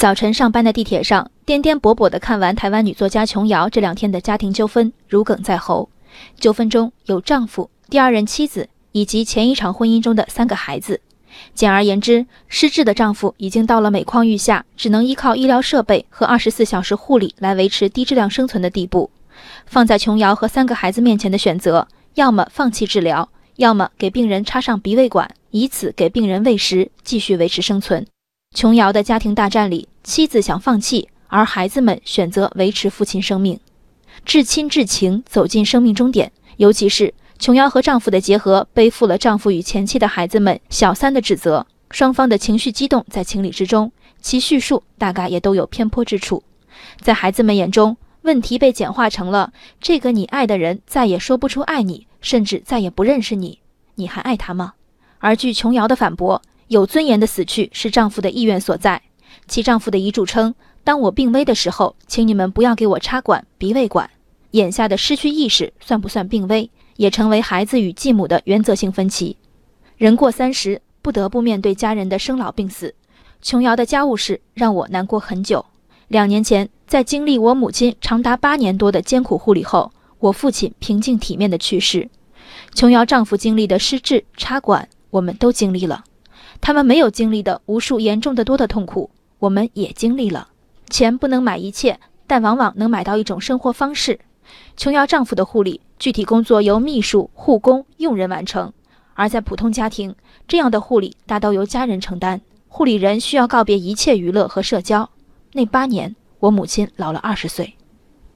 早晨上班的地铁上，颠颠簸簸地看完台湾女作家琼瑶这两天的家庭纠纷，如鲠在喉。纠纷中有丈夫、第二任妻子以及前一场婚姻中的三个孩子。简而言之，失智的丈夫。已经到了每况愈下，只能依靠医疗设备和二十四小时护理来维持低质量生存的地步。放在琼瑶和三个孩子面前的选择，要么放弃治疗，要么给病人插上鼻胃管，以此给病人喂食，继续维持生存。琼瑶的家庭大战里，妻子想放弃，而孩子们选择维持父亲生命，至亲至情，走进生命终点。尤其是琼瑶和丈夫的结合，背负了丈夫与前妻的孩子们小三的指责，双方的情绪激动在情理之中，其叙述大概也都有偏颇之处。在孩子们眼中，问题被简化成了这个你爱的人再也说不出爱你，甚至再也不认识你，你还爱他吗？而据琼瑶的反驳。有尊严的死去是丈夫的意愿所在。其丈夫的遗嘱称：“当我病危的时候，请你们不要给我插管、鼻胃管。”眼下的失去意识算不算病危，也成为孩子与继母的原则性分歧。人过三十，不得不面对家人的生老病死。琼瑶的家务事让我难过很久。两年前，在经历我母亲长达八年多的艰苦护理后，我父亲平静体面的去世。琼瑶丈夫经历的失智、插管，我们都经历了。他们没有经历的无数严重的多的痛苦，我们也经历了。钱不能买一切，但往往能买到一种生活方式。琼瑶丈夫的护理具体工作由秘书、护工、佣人完成，而在普通家庭，这样的护理大都由家人承担。护理人需要告别一切娱乐和社交。那八年，我母亲老了二十岁，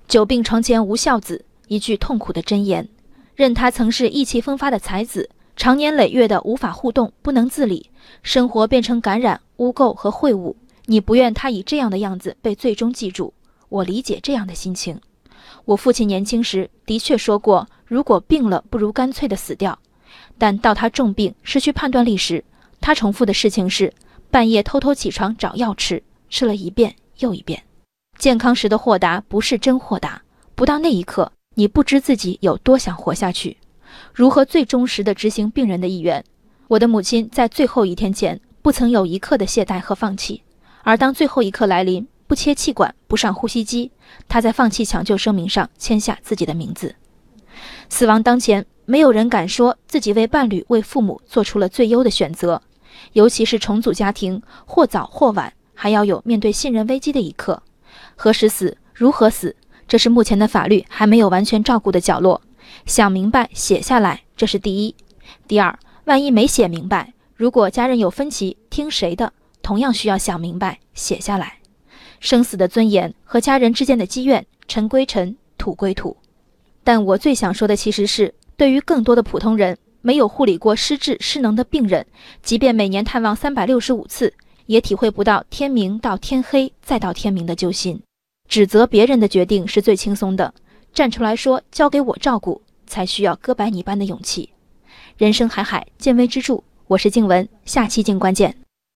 久病床前无孝子，一句痛苦的箴言。任他曾是意气风发的才子。长年累月的无法互动，不能自理，生活变成感染、污垢和秽物。你不愿他以这样的样子被最终记住，我理解这样的心情。我父亲年轻时的确说过，如果病了，不如干脆的死掉。但到他重病、失去判断力时，他重复的事情是半夜偷偷起床找药吃，吃了一遍又一遍。健康时的豁达不是真豁达，不到那一刻，你不知自己有多想活下去。如何最忠实的执行病人的意愿？我的母亲在最后一天前不曾有一刻的懈怠和放弃，而当最后一刻来临，不切气管，不上呼吸机，他在放弃抢救声明上签下自己的名字。死亡当前，没有人敢说自己为伴侣、为父母做出了最优的选择，尤其是重组家庭，或早或晚，还要有面对信任危机的一刻。何时死，如何死，这是目前的法律还没有完全照顾的角落。想明白，写下来，这是第一。第二，万一没写明白，如果家人有分歧，听谁的，同样需要想明白，写下来。生死的尊严和家人之间的积怨，尘归尘，土归土。但我最想说的，其实是对于更多的普通人，没有护理过失智失能的病人，即便每年探望三百六十五次，也体会不到天明到天黑再到天明的揪心。指责别人的决定是最轻松的。站出来说交给我照顾，才需要哥白尼般的勇气。人生海海，见微知著。我是静文，下期静关键。